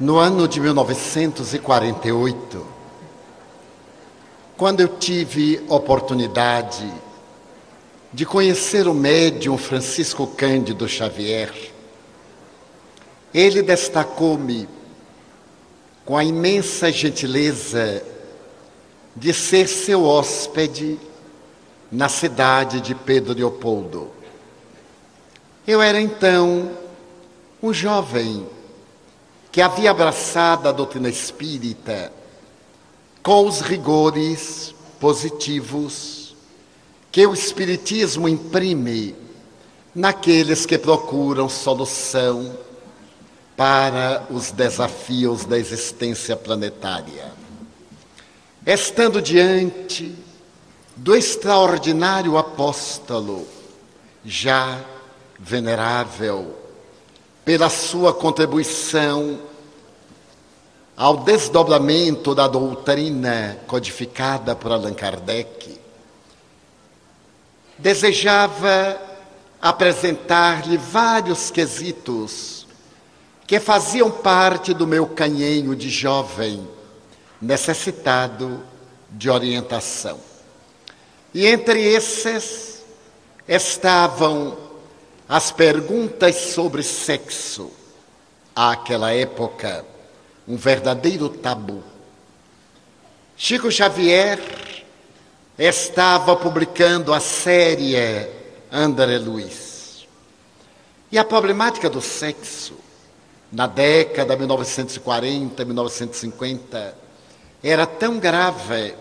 No ano de 1948, quando eu tive oportunidade de conhecer o médium Francisco Cândido Xavier, ele destacou-me com a imensa gentileza de ser seu hóspede na cidade de Pedro Leopoldo. Eu era então um jovem que havia abraçado a doutrina espírita com os rigores positivos que o Espiritismo imprime naqueles que procuram solução para os desafios da existência planetária. Estando diante do extraordinário apóstolo, já venerável, pela sua contribuição ao desdobramento da doutrina codificada por Allan Kardec, desejava apresentar-lhe vários quesitos que faziam parte do meu canhenho de jovem necessitado de orientação. E entre esses estavam as perguntas sobre sexo, àquela época, um verdadeiro tabu. Chico Xavier estava publicando a série André Luiz. E a problemática do sexo, na década de 1940, 1950, era tão grave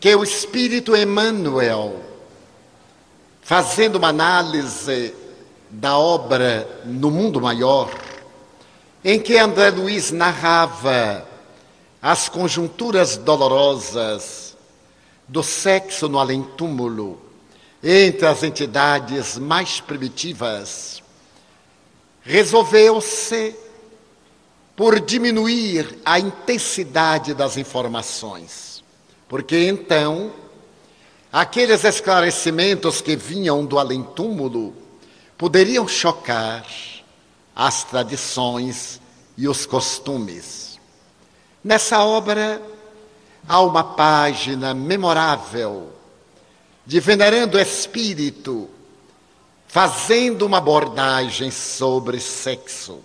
que o espírito Emmanuel fazendo uma análise da obra No Mundo Maior, em que André Luiz narrava as conjunturas dolorosas do sexo no além-túmulo entre as entidades mais primitivas, resolveu-se por diminuir a intensidade das informações, porque então Aqueles esclarecimentos que vinham do além-túmulo poderiam chocar as tradições e os costumes. Nessa obra há uma página memorável de Venerando Espírito fazendo uma abordagem sobre sexo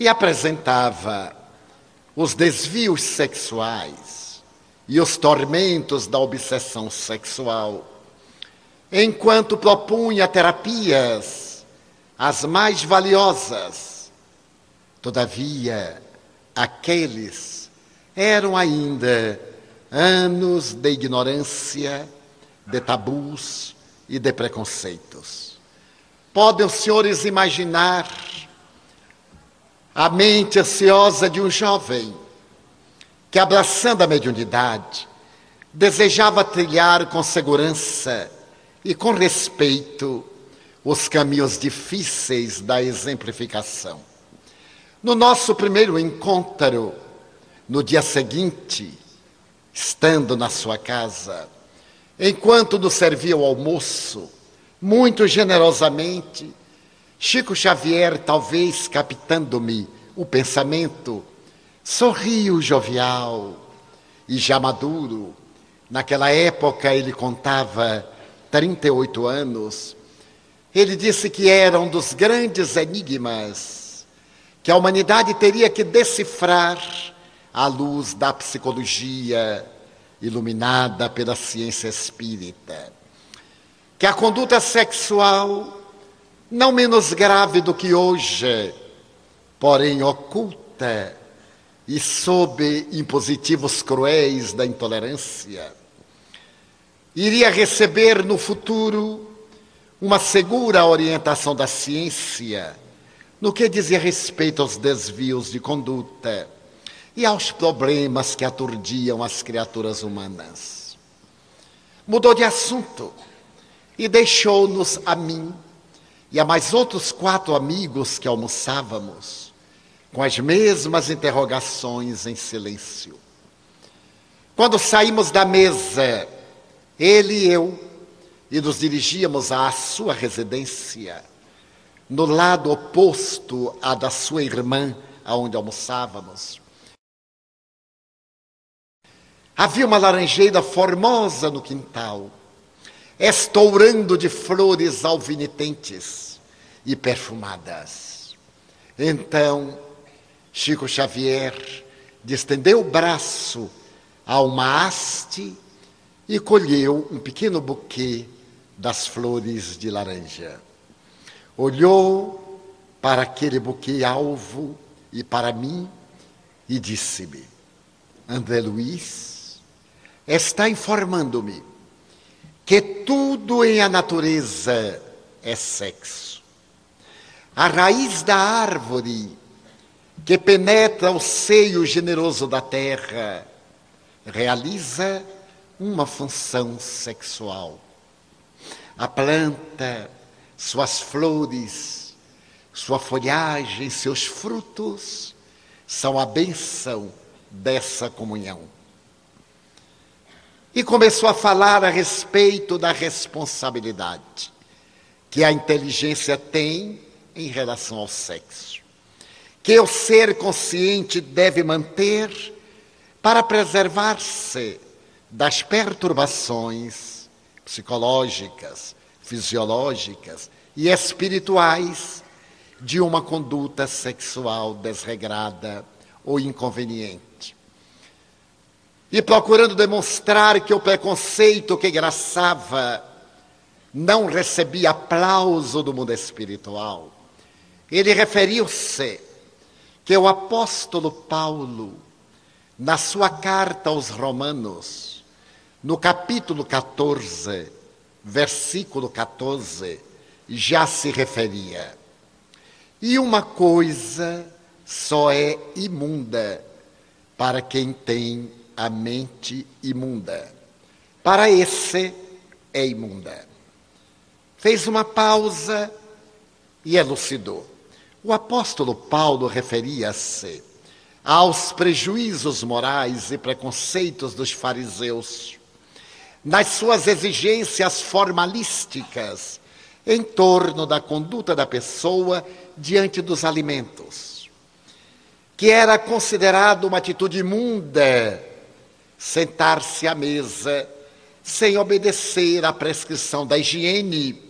e apresentava os desvios sexuais e os tormentos da obsessão sexual, enquanto propunha terapias as mais valiosas. Todavia, aqueles eram ainda anos de ignorância, de tabus e de preconceitos. Podem os senhores imaginar a mente ansiosa de um jovem que, abraçando a mediunidade, desejava trilhar com segurança e com respeito os caminhos difíceis da exemplificação. No nosso primeiro encontro, no dia seguinte, estando na sua casa, enquanto nos servia o almoço, muito generosamente, Chico Xavier, talvez captando-me o pensamento, Sorriu jovial e já maduro. Naquela época ele contava 38 anos. Ele disse que era um dos grandes enigmas que a humanidade teria que decifrar à luz da psicologia iluminada pela ciência espírita. Que a conduta sexual, não menos grave do que hoje, porém oculta, e sob impositivos cruéis da intolerância, iria receber no futuro uma segura orientação da ciência no que dizia respeito aos desvios de conduta e aos problemas que aturdiam as criaturas humanas. Mudou de assunto e deixou-nos a mim e a mais outros quatro amigos que almoçávamos com as mesmas interrogações em silêncio. Quando saímos da mesa, ele e eu, e nos dirigíamos à sua residência, no lado oposto à da sua irmã, aonde almoçávamos. Havia uma laranjeira formosa no quintal, estourando de flores alvinitentes e perfumadas. Então, Chico Xavier estendeu o braço a uma haste e colheu um pequeno buquê das flores de laranja. Olhou para aquele buquê alvo e para mim e disse-me: André Luiz, está informando-me que tudo em a natureza é sexo. A raiz da árvore que penetra o seio generoso da terra realiza uma função sexual. A planta, suas flores, sua folhagem, seus frutos são a benção dessa comunhão. E começou a falar a respeito da responsabilidade que a inteligência tem em relação ao sexo, que o ser consciente deve manter para preservar-se das perturbações psicológicas, fisiológicas e espirituais de uma conduta sexual desregrada ou inconveniente e procurando demonstrar que o preconceito que graçava não recebia aplauso do mundo espiritual. Ele referiu-se que o apóstolo Paulo, na sua carta aos Romanos, no capítulo 14, versículo 14, já se referia. E uma coisa só é imunda para quem tem a mente imunda. Para esse é imunda. Fez uma pausa e elucidou. O apóstolo Paulo referia-se aos prejuízos morais e preconceitos dos fariseus, nas suas exigências formalísticas em torno da conduta da pessoa diante dos alimentos, que era considerado uma atitude imunda sentar-se à mesa sem obedecer à prescrição da higiene,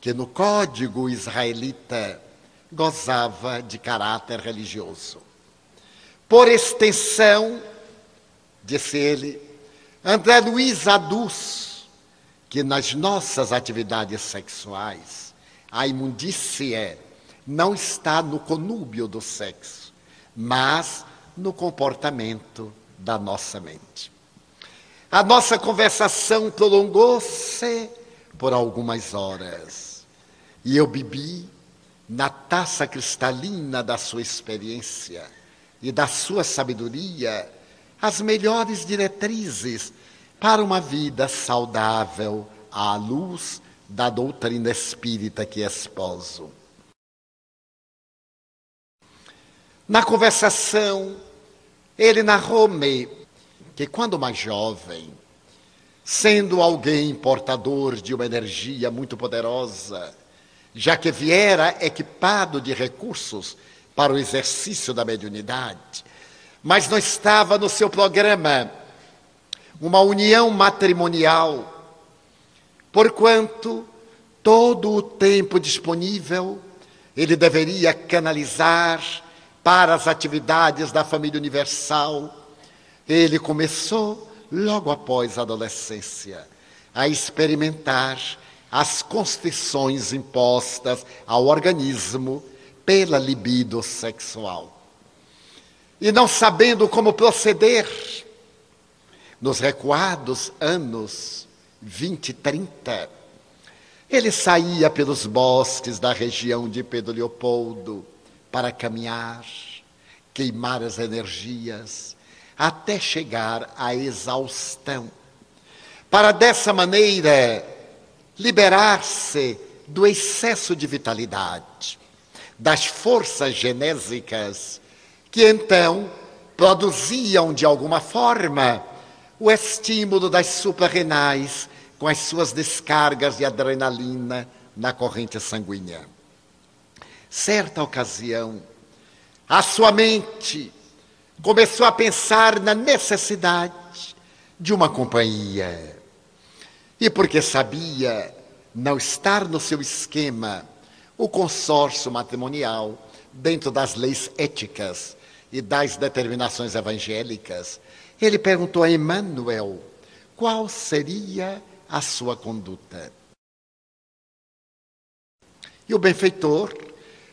que no código israelita gozava de caráter religioso. Por extensão, disse ele, André Luiz aduz que nas nossas atividades sexuais a imundícia não está no conúbio do sexo, mas no comportamento da nossa mente. A nossa conversação prolongou-se por algumas horas e eu bebi na taça cristalina da sua experiência e da sua sabedoria as melhores diretrizes para uma vida saudável à luz da doutrina espírita que esposo. Na conversação, ele narrou-me que quando mais jovem, sendo alguém portador de uma energia muito poderosa, já que viera equipado de recursos para o exercício da mediunidade, mas não estava no seu programa uma união matrimonial, porquanto todo o tempo disponível ele deveria canalizar para as atividades da família universal. Ele começou, logo após a adolescência, a experimentar as constrições impostas ao organismo pela libido sexual. E não sabendo como proceder, nos recuados anos 20 e 30, ele saía pelos bosques da região de Pedro Leopoldo, para caminhar, queimar as energias, até chegar à exaustão. Para dessa maneira liberar-se do excesso de vitalidade, das forças genésicas que então produziam de alguma forma o estímulo das suprarrenais com as suas descargas de adrenalina na corrente sanguínea. Certa ocasião, a sua mente começou a pensar na necessidade de uma companhia. E porque sabia não estar no seu esquema o consórcio matrimonial dentro das leis éticas e das determinações evangélicas, ele perguntou a Emmanuel qual seria a sua conduta. E o benfeitor,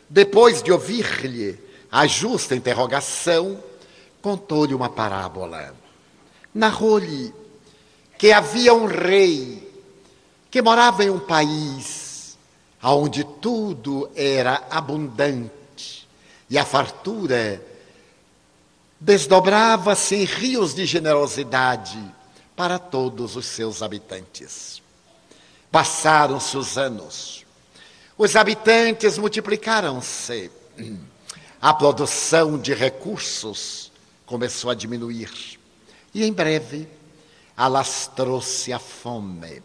depois de ouvir-lhe a justa interrogação, contou-lhe uma parábola. Narrou-lhe que havia um rei que morava em um país onde tudo era abundante e a fartura desdobrava-se em rios de generosidade para todos os seus habitantes. Passaram-se os anos, os habitantes multiplicaram-se, a produção de recursos começou a diminuir e em breve alastrou-se a fome.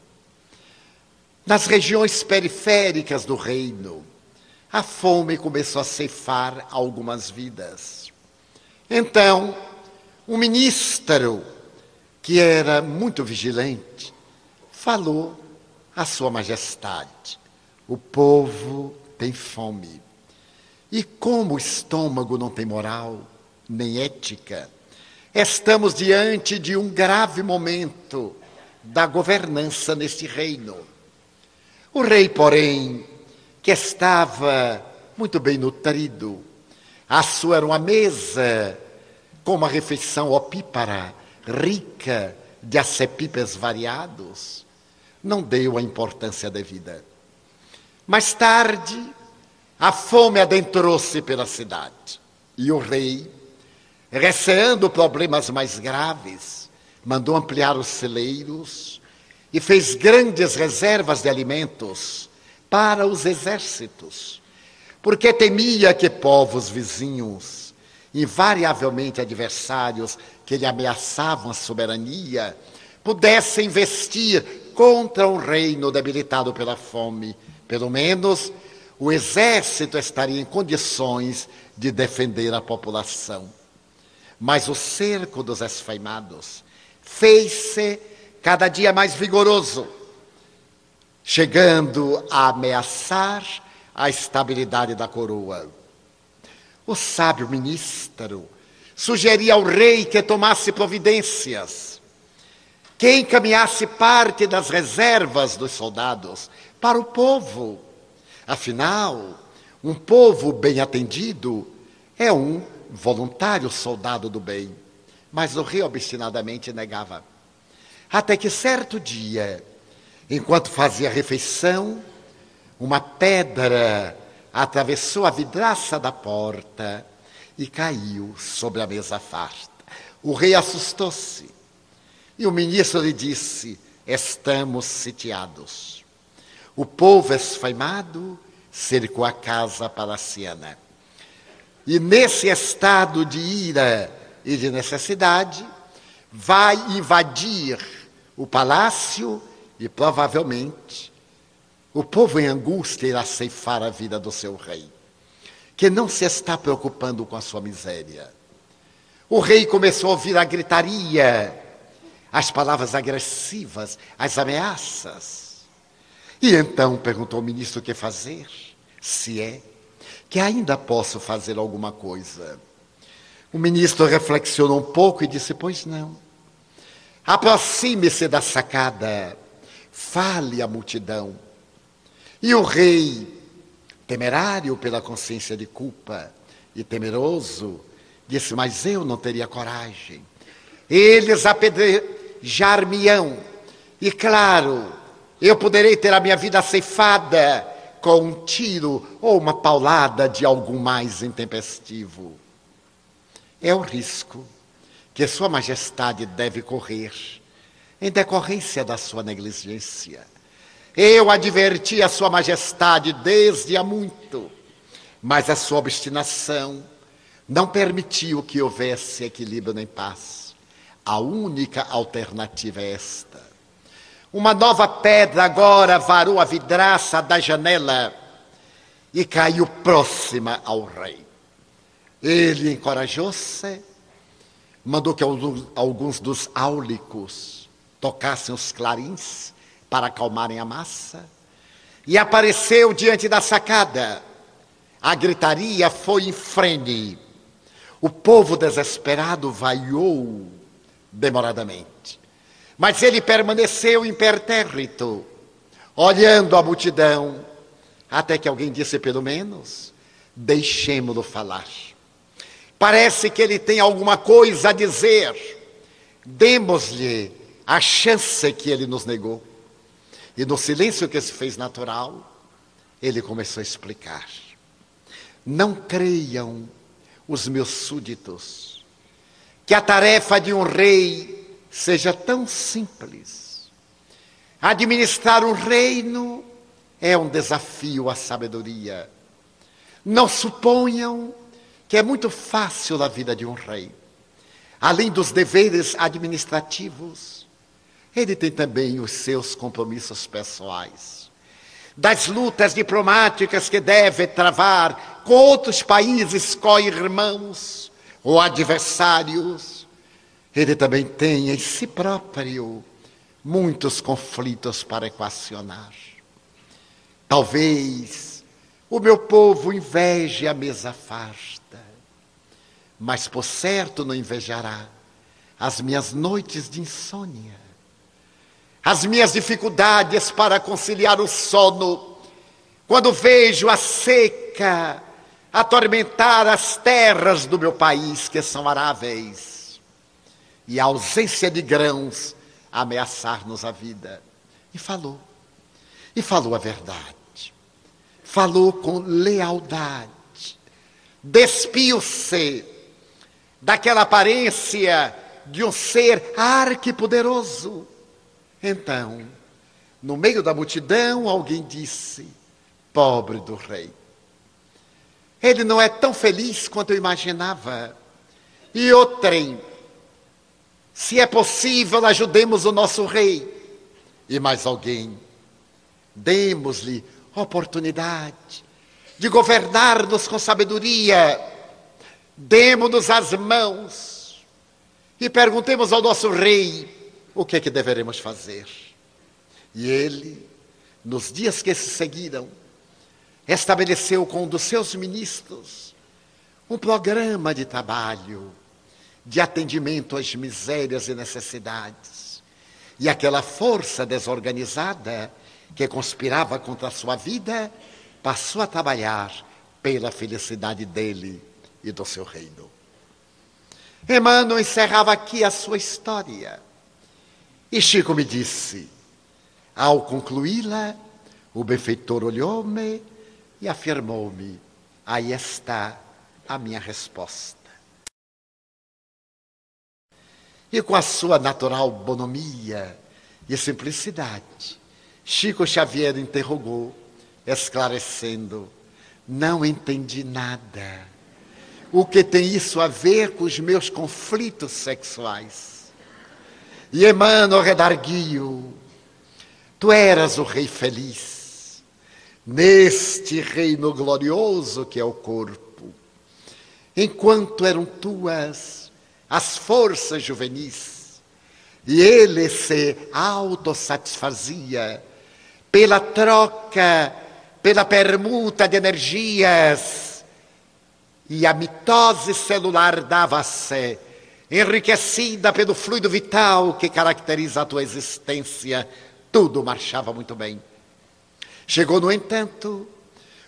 Nas regiões periféricas do reino, a fome começou a ceifar algumas vidas. Então, um ministro, que era muito vigilante, falou à Sua Majestade: o povo tem fome. E como o estômago não tem moral, nem ética, estamos diante de um grave momento da governança neste reino. O rei, porém, que estava muito bem nutrido, a sua era uma mesa com uma refeição opípara, rica de acepipes variados, não deu a importância devida. Mais tarde, a fome adentrou-se pela cidade e o rei, receando problemas mais graves, mandou ampliar os celeiros e fez grandes reservas de alimentos para os exércitos porque temia que povos vizinhos, invariavelmente adversários que lhe ameaçavam a soberania, pudessem investir contra um reino debilitado pela fome. Pelo menos o exército estaria em condições de defender a população. Mas o cerco dos esfaimados fez-se cada dia mais vigoroso, chegando a ameaçar a estabilidade da coroa. O sábio ministro sugeria ao rei que tomasse providências, que encaminhasse parte das reservas dos soldados para o povo. Afinal, um povo bem atendido é um voluntário soldado do bem. Mas o rei obstinadamente negava. Até que certo dia, enquanto fazia refeição, uma pedra atravessou a vidraça da porta e caiu sobre a mesa farta. O rei assustou-se e o ministro lhe disse: Estamos sitiados. O povo esfaimado cercou a casa palaciana. E nesse estado de ira e de necessidade, vai invadir o palácio e provavelmente o povo em angústia irá ceifar a vida do seu rei, que não se está preocupando com a sua miséria. O rei começou a ouvir a gritaria, as palavras agressivas, as ameaças. E então perguntou ao ministro o que fazer, se é que ainda posso fazer alguma coisa. O ministro reflexionou um pouco e disse: Pois não. Aproxime-se da sacada, fale à multidão e o rei, temerário pela consciência de culpa e temeroso, disse: Mas eu não teria coragem. Eles apedrejar-me-ão, e claro, eu poderei ter a minha vida ceifada com um tiro ou uma paulada de algum mais intempestivo. É o risco que Sua Majestade deve correr em decorrência da sua negligência. Eu adverti a Sua Majestade desde há muito, mas a sua obstinação não permitiu que houvesse equilíbrio nem paz. A única alternativa é esta. Uma nova pedra agora varou a vidraça da janela e caiu próxima ao rei. Ele encorajou-se, mandou que alguns dos áulicos tocassem os clarins para acalmarem a massa, e apareceu diante da sacada. A gritaria foi em frene. O povo desesperado vaiou demoradamente. Mas ele permaneceu impertérrito, olhando a multidão, até que alguém disse, pelo menos, deixemo-lo falar. Parece que ele tem alguma coisa a dizer. Demos-lhe a chance que ele nos negou. E no silêncio que se fez natural, ele começou a explicar. Não creiam os meus súditos que a tarefa de um rei seja tão simples. Administrar um reino é um desafio à sabedoria. Não suponham que é muito fácil a vida de um rei. Além dos deveres administrativos, ele tem também os seus compromissos pessoais. Das lutas diplomáticas que deve travar com outros países co-irmãos ou adversários, ele também tem em si próprio muitos conflitos para equacionar. Talvez o meu povo inveje a mesa farta, mas por certo não invejará as minhas noites de insônia, as minhas dificuldades para conciliar o sono, quando vejo a seca atormentar as terras do meu país, que são aráveis, e a ausência de grãos ameaçar-nos a vida. E falou, e falou a verdade falou com lealdade, despiu-se daquela aparência de um ser arquipoderoso. Então, no meio da multidão, alguém disse: Pobre do rei. Ele não é tão feliz quanto eu imaginava. E outrem, se é possível, ajudemos o nosso rei. E mais alguém, demos-lhe oportunidade de governar-nos com sabedoria. Demos-nos as mãos e perguntemos ao nosso rei o que é que deveremos fazer. E ele, nos dias que se seguiram, estabeleceu com um dos seus ministros um programa de trabalho, de atendimento às misérias e necessidades. E aquela força desorganizada que conspirava contra a sua vida, passou a trabalhar pela felicidade dele e do seu reino. Emmanuel encerrava aqui a sua história. E Chico me disse, ao concluí-la, o benfeitor olhou-me e afirmou-me: aí está a minha resposta. E com a sua natural bonomia e simplicidade, Chico Xavier interrogou, esclarecendo: Não entendi nada. O que tem isso a ver com os meus conflitos sexuais? E Emmanuel redarguiu: Tu eras o rei feliz, neste reino glorioso que é o corpo, enquanto eram tuas as forças juvenis, e ele se autossatisfazia pela troca, pela permuta de energias. E a mitose celular dava-se, enriquecida pelo fluido vital que caracteriza a tua existência. Tudo marchava muito bem. Chegou, no entanto,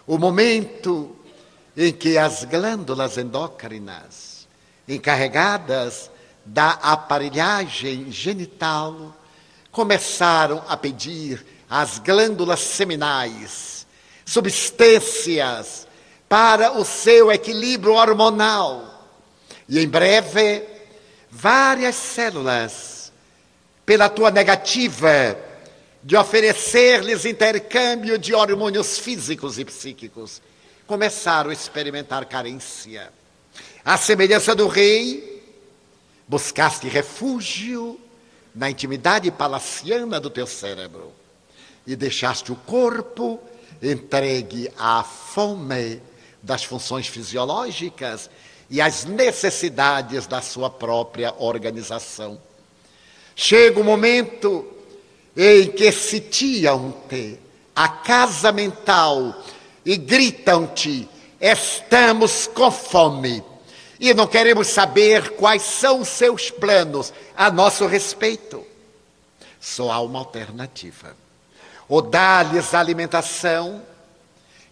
o momento em que as glândulas endócrinas, encarregadas da aparelhagem genital, começaram a pedir as glândulas seminais, substâncias para o seu equilíbrio hormonal. E em breve, várias células, pela tua negativa de oferecer-lhes intercâmbio de hormônios físicos e psíquicos, começaram a experimentar carência. À semelhança do rei, buscaste refúgio na intimidade palaciana do teu cérebro e deixaste o corpo entregue à fome das funções fisiológicas e as necessidades da sua própria organização. Chega o momento em que sitiam-te a casa mental e gritam-te: estamos com fome e não queremos saber quais são seus planos a nosso respeito. Só há uma alternativa: ou dá-lhes alimentação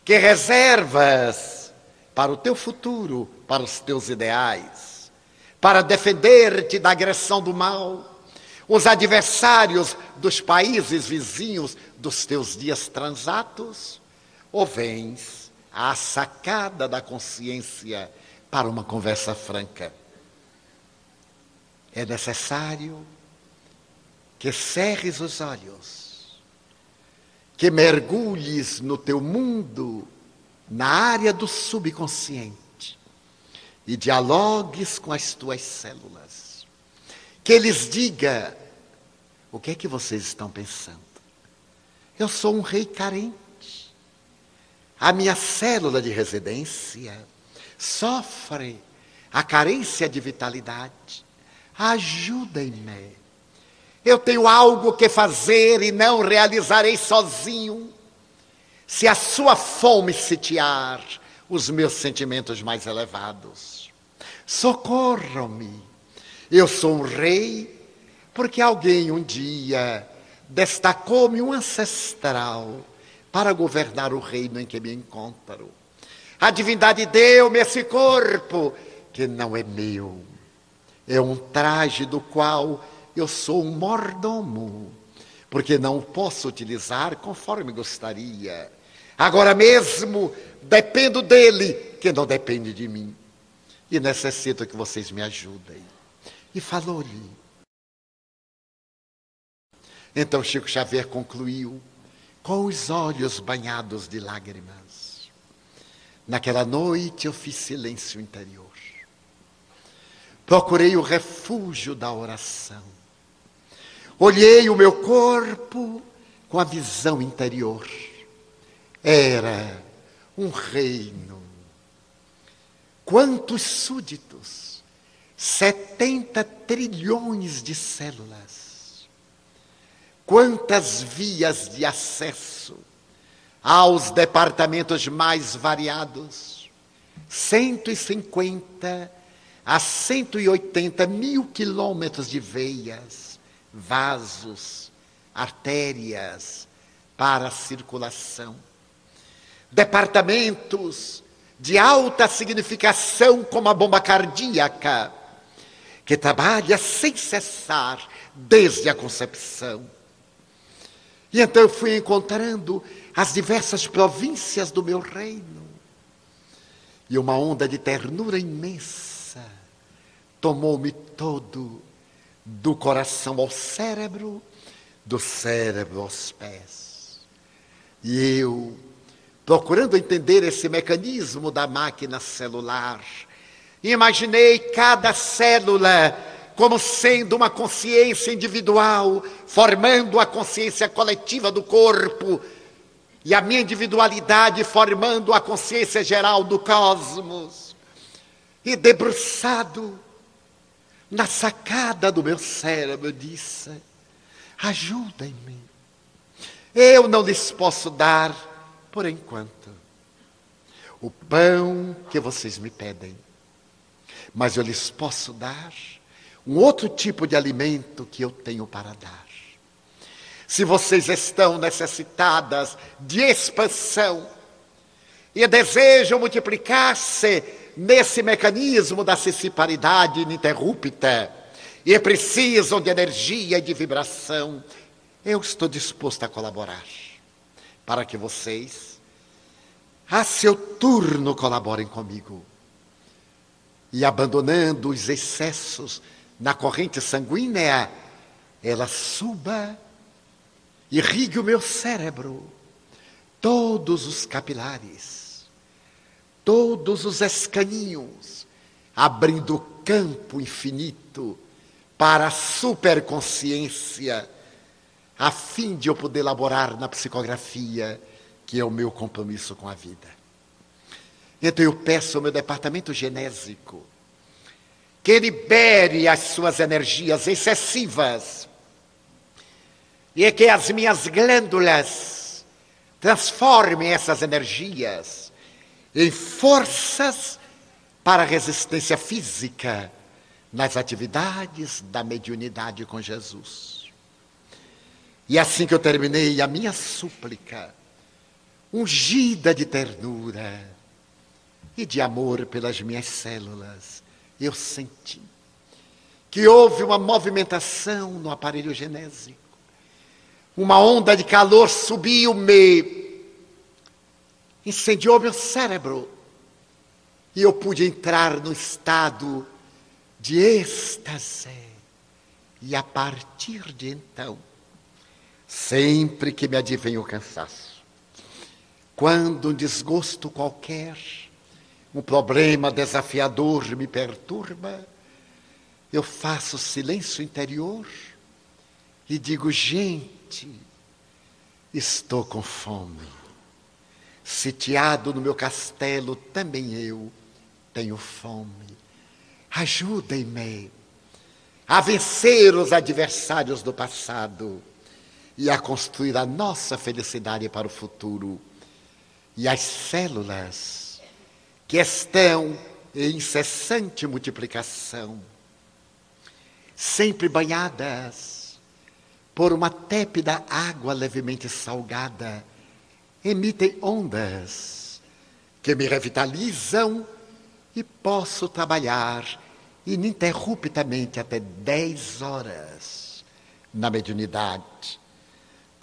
que reservas para o teu futuro, para os teus ideais, para defender-te da agressão do mal os adversários dos países vizinhos dos teus dias transatos, ou vens à sacada da consciência para uma conversa franca? É necessário que cerres os olhos, que mergulhes no teu mundo, na área do subconsciente, e dialogues com as tuas células que eles diga o que é que vocês estão pensando. Eu sou um rei carente. A minha célula de residência sofre a carência de vitalidade. Ajudem-me. Eu tenho algo que fazer e não realizarei sozinho. Se a sua fome sitiar os meus sentimentos mais elevados, socorram-me eu sou um rei porque alguém um dia destacou-me um ancestral para governar o reino em que me encontro. A divindade deu-me esse corpo que não é meu. É um traje do qual eu sou um mordomo, porque não posso utilizar conforme gostaria. Agora mesmo dependo dele, que não depende de mim. E necessito que vocês me ajudem e falou-lhe. Então Chico Xavier concluiu, com os olhos banhados de lágrimas. Naquela noite eu fiz silêncio interior. Procurei o refúgio da oração. Olhei o meu corpo com a visão interior. Era um reino. Quantos súditos 70 trilhões de células. Quantas vias de acesso aos departamentos mais variados? 150 a 180 mil quilômetros de veias, vasos, artérias para a circulação. Departamentos de alta significação, como a bomba cardíaca que trabalha sem cessar desde a concepção. E então eu fui encontrando as diversas províncias do meu reino. E uma onda de ternura imensa tomou-me todo, do coração ao cérebro, do cérebro aos pés. E eu, procurando entender esse mecanismo da máquina celular, Imaginei cada célula como sendo uma consciência individual, formando a consciência coletiva do corpo, e a minha individualidade formando a consciência geral do cosmos. E debruçado na sacada do meu cérebro, eu disse: ajudem-me. Eu não lhes posso dar, por enquanto, o pão que vocês me pedem. Mas eu lhes posso dar um outro tipo de alimento que eu tenho para dar. Se vocês estão necessitadas de expansão e desejam multiplicar-se nesse mecanismo da ciciparidade ininterrupta e precisam de energia e de vibração, eu estou disposto a colaborar para que vocês, a seu turno, colaborem comigo. E abandonando os excessos na corrente sanguínea, ela suba, irrigue o meu cérebro, todos os capilares, todos os escaninhos, abrindo campo infinito para a superconsciência, a fim de eu poder elaborar na psicografia, que é o meu compromisso com a vida. Então eu peço ao meu departamento genésico que libere as suas energias excessivas e que as minhas glândulas transformem essas energias em forças para a resistência física nas atividades da mediunidade com Jesus. E assim que eu terminei a minha súplica, ungida de ternura e de amor pelas minhas células, eu senti que houve uma movimentação no aparelho genésico. Uma onda de calor subiu-me, incendiou meu cérebro e eu pude entrar no estado de êxtase. E a partir de então, sempre que me advém o cansaço, quando um desgosto qualquer, um problema desafiador me perturba, eu faço silêncio interior e digo: gente, estou com fome. Sitiado no meu castelo, também eu tenho fome. Ajudem-me a vencer os adversários do passado e a construir a nossa felicidade para o futuro. E as células que estão em incessante multiplicação, sempre banhadas por uma tépida água levemente salgada, emitem ondas que me revitalizam e posso trabalhar ininterruptamente até 10 horas na mediunidade,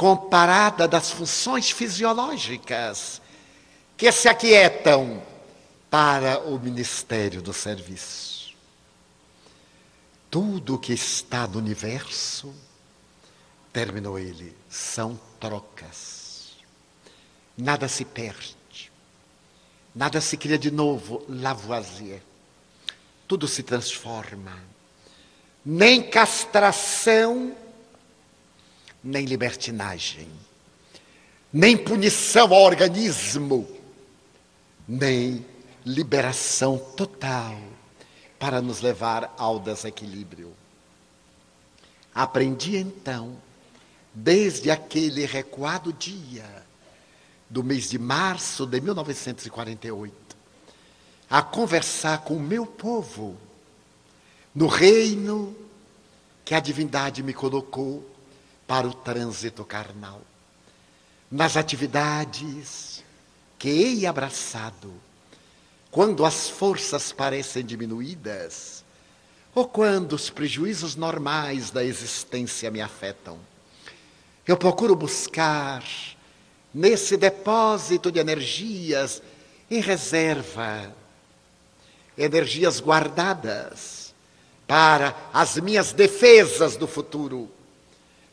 comparada das funções fisiológicas que se aquietam para o ministério do serviço. Tudo que está no universo, terminou ele, são trocas. Nada se perde. Nada se cria de novo, Lavoisier. Tudo se transforma. Nem castração, nem libertinagem, nem punição ao organismo, nem liberação total para nos levar ao desequilíbrio. Aprendi então, desde aquele recuado dia, do mês de março de 1948, a conversar com o meu povo no reino que a divindade me colocou para o trânsito carnal, nas atividades que hei abraçado, quando as forças parecem diminuídas, ou quando os prejuízos normais da existência me afetam. Eu procuro buscar nesse depósito de energias em reserva, energias guardadas para as minhas defesas do futuro,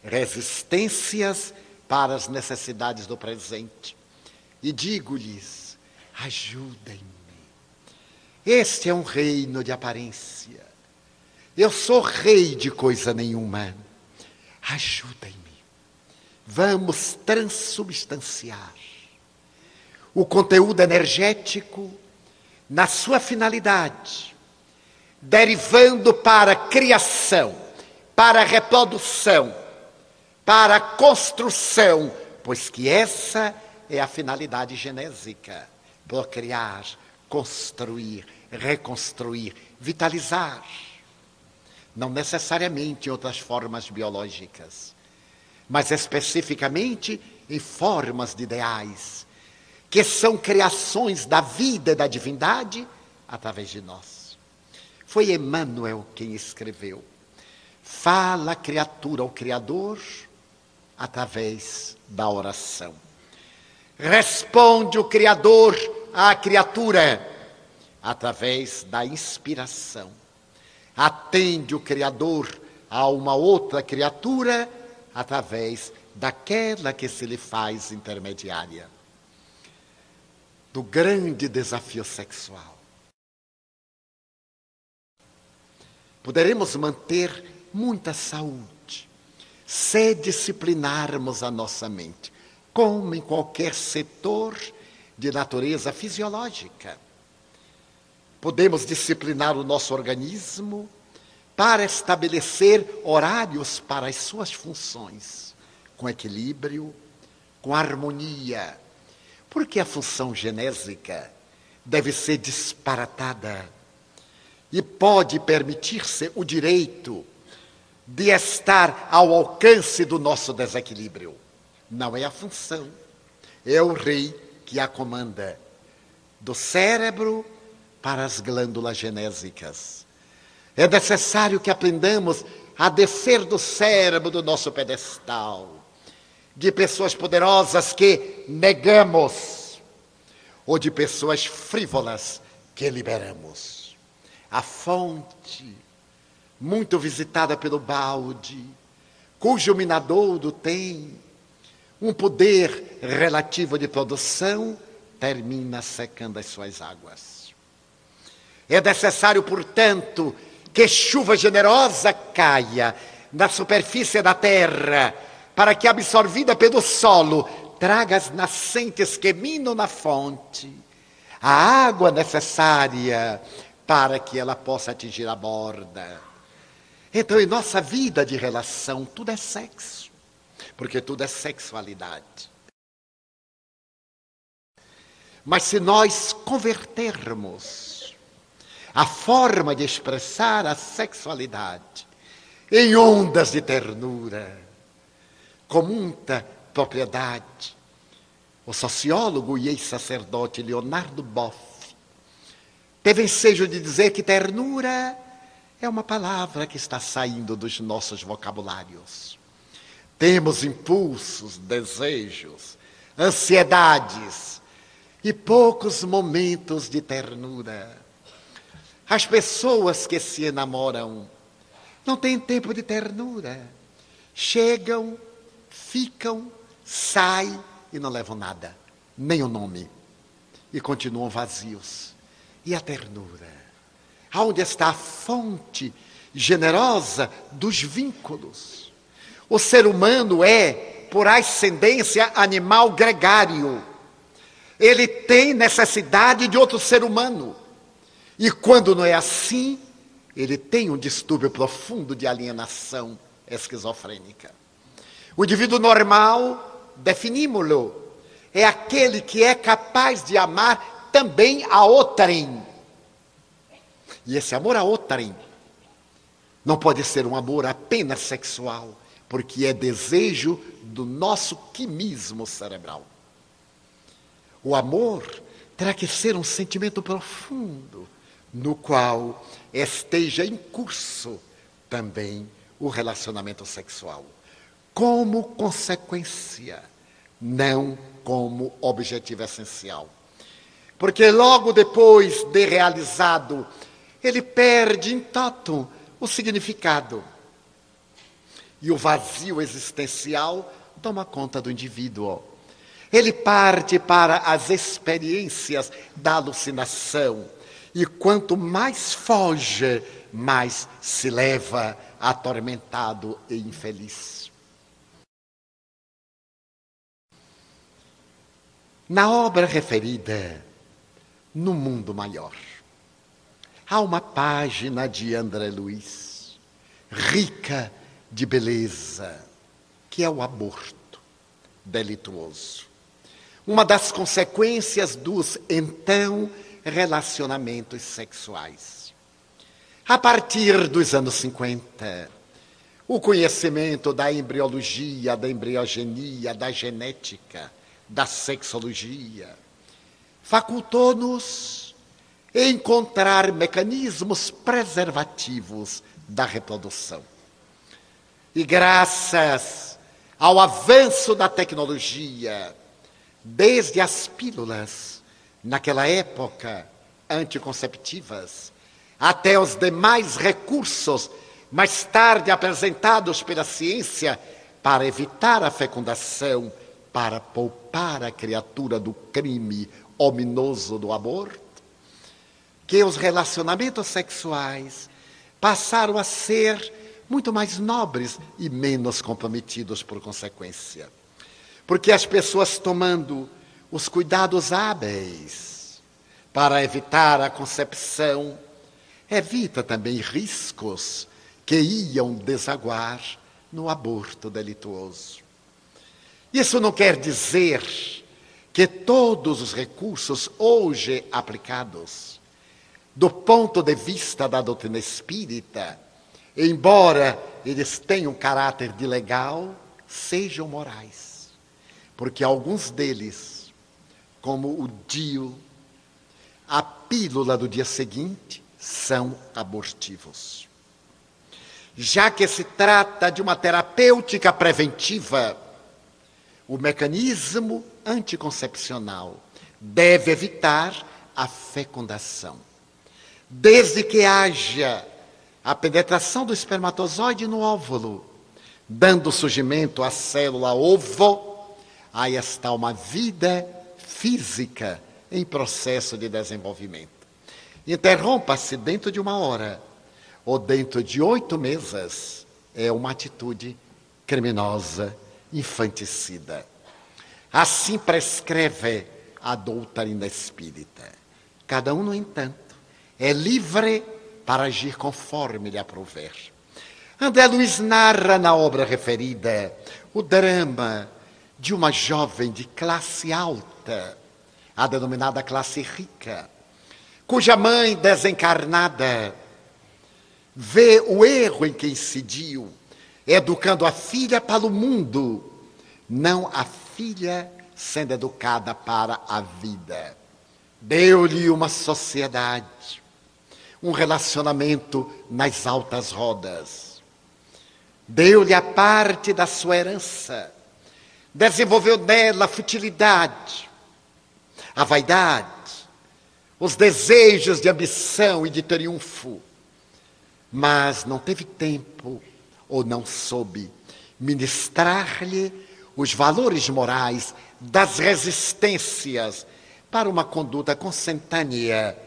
resistências para as necessidades do presente. E digo-lhes: ajudem-me. Este é um reino de aparência. Eu sou rei de coisa nenhuma. Ajudem-me. Vamos transubstanciar o conteúdo energético na sua finalidade, derivando para a criação, para a reprodução, para a construção, pois que essa é a finalidade genésica: procriar, construir, reconstruir, vitalizar. Não necessariamente em outras formas biológicas mas especificamente em formas de ideais, que são criações da vida e da divindade através de nós. Foi Emmanuel quem escreveu. Fala criatura ao Criador através da oração. Responde o Criador à criatura através da inspiração. Atende o Criador a uma outra criatura através daquela que se lhe faz intermediária. Do grande desafio sexual. Poderemos manter muita saúde se disciplinarmos a nossa mente, como em qualquer setor de natureza fisiológica. Podemos disciplinar o nosso organismo para estabelecer horários para as suas funções, com equilíbrio, com harmonia. Porque a função genésica deve ser disparatada e pode permitir-se o direito de estar ao alcance do nosso desequilíbrio. Não é a função, é o rei que a comanda, do cérebro para as glândulas genésicas. É necessário que aprendamos a descer do cérebro do nosso pedestal, de pessoas poderosas que negamos, ou de pessoas frívolas que liberamos. A fonte, muito visitada pelo balde, cujo minadouro tem um poder relativo de produção, termina secando as suas águas. É necessário, portanto, que chuva generosa caia na superfície da terra, para que, absorvida pelo solo, traga as nascentes que minam na fonte, a água necessária para que ela possa atingir a borda. Então, em nossa vida de relação, tudo é sexo, porque tudo é sexualidade. Mas se nós convertermos a forma de expressar a sexualidade em ondas de ternura, com muita propriedade, o sociólogo e ex-sacerdote Leonardo Boff teve ensejo de dizer que ternura é uma palavra que está saindo dos nossos vocabulários. Temos impulsos, desejos, ansiedades e poucos momentos de ternura. As pessoas que se enamoram não têm tempo de ternura. Chegam, ficam, saem e não levam nada, nem o nome. E continuam vazios. E a ternura? Aonde está a fonte generosa dos vínculos? O ser humano é, por ascendência animal gregário. Ele tem necessidade de outro ser humano. E quando não é assim, ele tem um distúrbio profundo de alienação esquizofrênica. O indivíduo normal, definimos-lo, é aquele que é capaz de amar também a outrem. E esse amor a outrem não pode ser um amor apenas sexual, porque é desejo do nosso quimismo cerebral. O amor terá que ser um sentimento profundo, no qual esteja em curso também o relacionamento sexual, como consequência, não como objetivo essencial. Porque logo depois de realizado ele perde em toto o significado. E o vazio existencial toma conta do indivíduo. Ele parte para as experiências da alucinação. E quanto mais foge, mais se leva atormentado e infeliz. Na obra referida, no mundo maior, Há uma página de André Luiz, rica de beleza, que é o aborto delituoso. Uma das consequências dos, então, relacionamentos sexuais. A partir dos anos 50, o conhecimento da embriologia, da embriogenia, da genética, da sexologia, facultou-nos encontrar mecanismos preservativos da reprodução. E graças ao avanço da tecnologia, desde as pílulas, naquela época, anticonceptivas, até os demais recursos mais tarde apresentados pela ciência para evitar a fecundação, para poupar a criatura do crime ominoso do aborto, que os relacionamentos sexuais passaram a ser muito mais nobres e menos comprometidos por consequência. Porque as pessoas tomando os cuidados hábeis para evitar a concepção, evita também riscos que iam desaguar no aborto delituoso. Isso não quer dizer que todos os recursos hoje aplicados, do ponto de vista da doutrina espírita, embora eles tenham caráter de legal, sejam morais. Porque alguns deles, como o DIU, a pílula do dia seguinte, são abortivos. Já que se trata de uma terapêutica preventiva, o mecanismo anticoncepcional deve evitar a fecundação. Desde que haja a penetração do espermatozoide no óvulo, dando surgimento à célula ovo, aí está uma vida física em processo de desenvolvimento. Interrompa-se dentro de uma hora ou dentro de oito meses, é uma atitude criminosa, infanticida. Assim prescreve a doutrina espírita. Cada um, no entanto, é livre para agir conforme lhe aprouver. André Luiz narra na obra referida o drama de uma jovem de classe alta, a denominada classe rica, cuja mãe desencarnada vê o erro em que incidiu, educando a filha para o mundo, não a filha sendo educada para a vida. Deu-lhe uma sociedade, um relacionamento nas altas rodas. Deu-lhe a parte da sua herança. Desenvolveu nela a futilidade, a vaidade, os desejos de ambição e de triunfo. Mas não teve tempo ou não soube ministrar-lhe os valores morais das resistências para uma conduta consentânea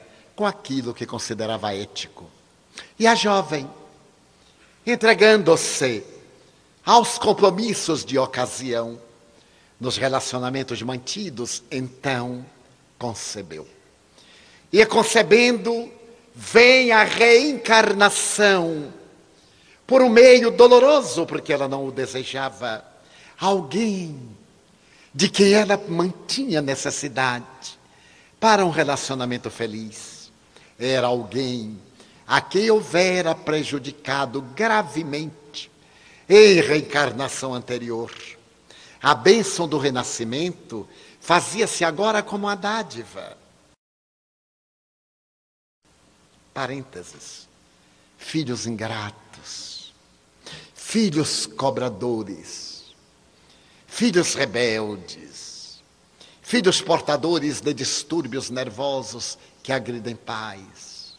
com aquilo que considerava ético. E a jovem, entregando-se aos compromissos de ocasião, nos relacionamentos mantidos, então concebeu. E concebendo, vem a reencarnação por um meio doloroso, porque ela não o desejava. Alguém de quem ela mantinha necessidade para um relacionamento feliz. Era alguém a quem houvera prejudicado gravemente em reencarnação anterior. A bênção do renascimento fazia-se agora como uma dádiva. Parênteses. Filhos ingratos, filhos cobradores, filhos rebeldes, filhos portadores de distúrbios nervosos que agridem pais.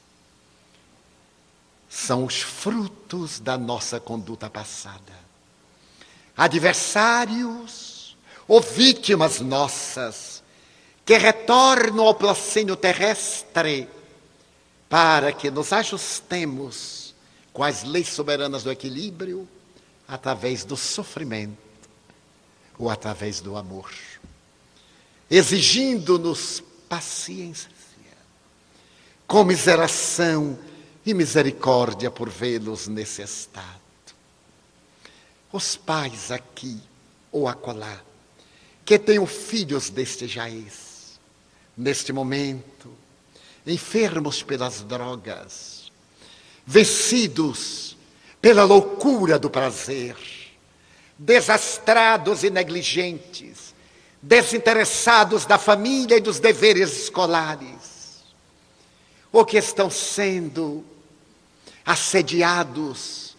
São os frutos da nossa conduta passada. Adversários ou vítimas nossas que retornam ao placínio terrestre para que nos ajustemos com as leis soberanas do equilíbrio através do sofrimento ou através do amor, exigindo-nos paciência, comiseração e misericórdia por vê-los nesse estado. Os pais aqui ou acolá, que tenham filhos deste jaez, neste momento, enfermos pelas drogas, vencidos pela loucura do prazer, desastrados e negligentes, desinteressados da família e dos deveres escolares, ou que estão sendo assediados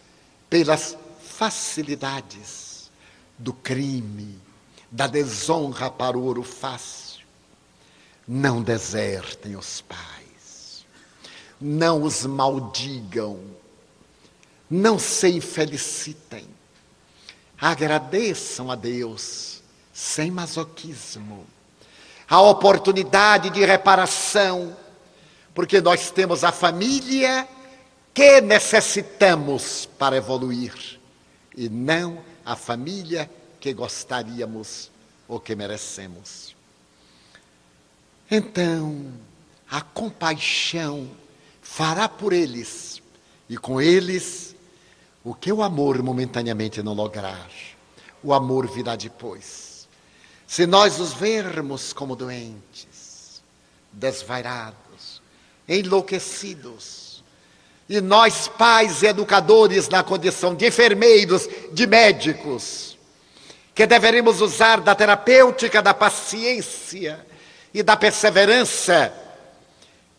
pelas facilidades do crime, da desonra para o ouro fácil. Não desertem os pais, não os maldigam, não se infelicitem, agradeçam a Deus sem masoquismo, a oportunidade de reparação, porque nós temos a família que necessitamos para evoluir e não a família que gostaríamos ou que merecemos. Então, a compaixão fará por eles, e com eles o que o amor momentaneamente não lograr, o amor virá depois. Se nós os vermos como doentes, desvairados, enlouquecidos, e nós, pais e educadores, na condição de enfermeiros, de médicos, que deveríamos usar da terapêutica, da paciência e da perseverança,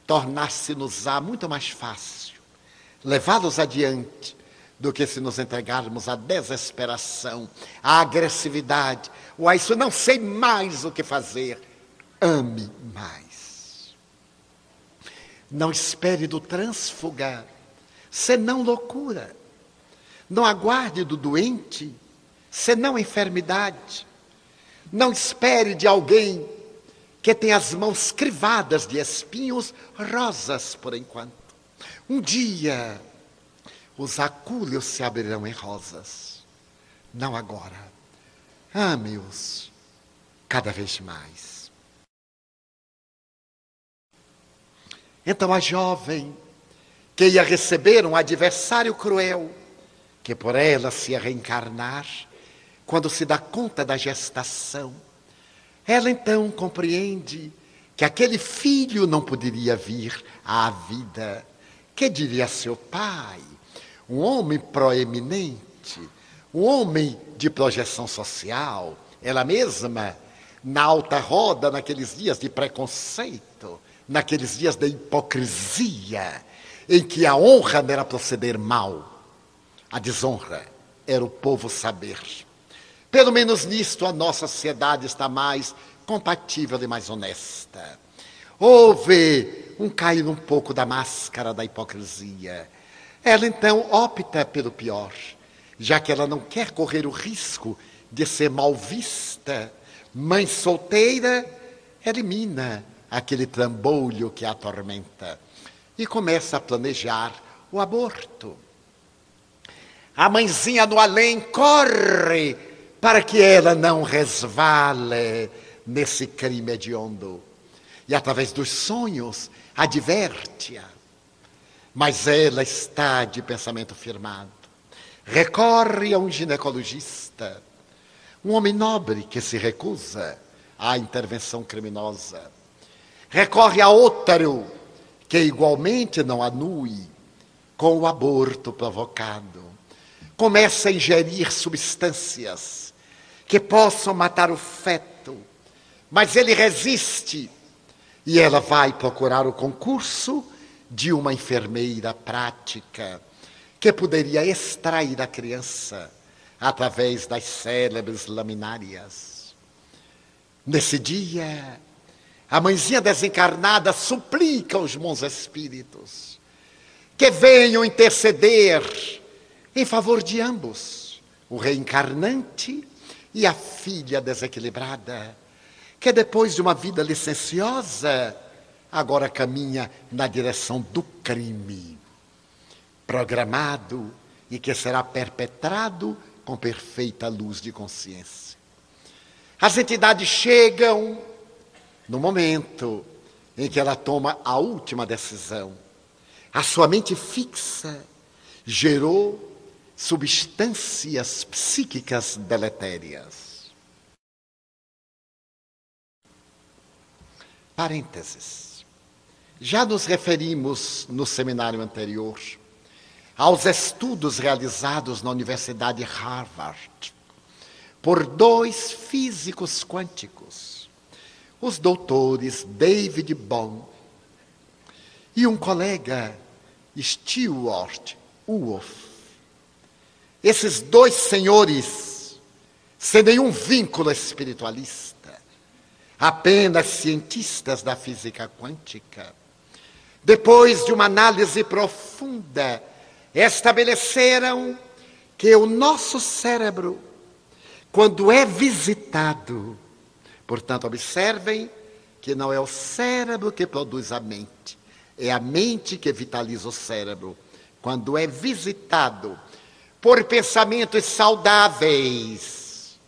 tornar-se-nos-á muito mais fácil levá-los adiante do que se nos entregarmos à desesperação, à agressividade, ou a isso não sei mais o que fazer. Ame mais. Não espere do transfugar, senão loucura. Não aguarde do doente, senão enfermidade. Não espere de alguém que tem as mãos crivadas de espinhos rosas por enquanto. Um dia os acúleos se abrirão em rosas. Não agora. Ame-os cada vez mais. Então a jovem que ia receber um adversário cruel, que por ela se ia reencarnar, quando se dá conta da gestação, ela então compreende que aquele filho não poderia vir à vida. Que diria seu pai? Um homem proeminente, um homem de projeção social, ela mesma, na alta roda, naqueles dias de preconceito, naqueles dias de hipocrisia, em que a honra não era proceder mal, a desonra era o povo saber. Pelo menos nisto a nossa sociedade está mais compatível e mais honesta. Houve um cair um pouco da máscara da hipocrisia. Ela então opta pelo pior, já que ela não quer correr o risco de ser mal vista. Mãe solteira elimina aquele trambolho que a atormenta e começa a planejar o aborto. A mãezinha no além corre para que ela não resvale nesse crime hediondo. E através dos sonhos, adverte-a. Mas ela está de pensamento firmado. Recorre a um ginecologista, um homem nobre que se recusa à intervenção criminosa. Recorre a outro que igualmente não anue com o aborto provocado. Começa a ingerir substâncias que possam matar o feto, mas ele resiste e ela vai procurar o concurso de uma enfermeira prática que poderia extrair a criança através das célebres laminárias. Nesse dia, a mãezinha desencarnada suplica aos bons espíritos que venham interceder em favor de ambos, o reencarnante e a filha desequilibrada, que depois de uma vida licenciosa, agora caminha na direção do crime, programado e que será perpetrado com perfeita luz de consciência. As entidades chegam no momento em que ela toma a última decisão. A sua mente fixa gerou substâncias psíquicas deletérias. Parênteses. Já nos referimos no seminário anterior aos estudos realizados na Universidade Harvard por dois físicos quânticos, os doutores David Bohm e um colega Stewart Wolf. Esses dois senhores, sem nenhum vínculo espiritualista, apenas cientistas da física quântica, depois de uma análise profunda, estabeleceram que o nosso cérebro, quando é visitado, portanto, observem que não é o cérebro que produz a mente, é a mente que vitaliza o cérebro. Quando é visitado por pensamentos saudáveis,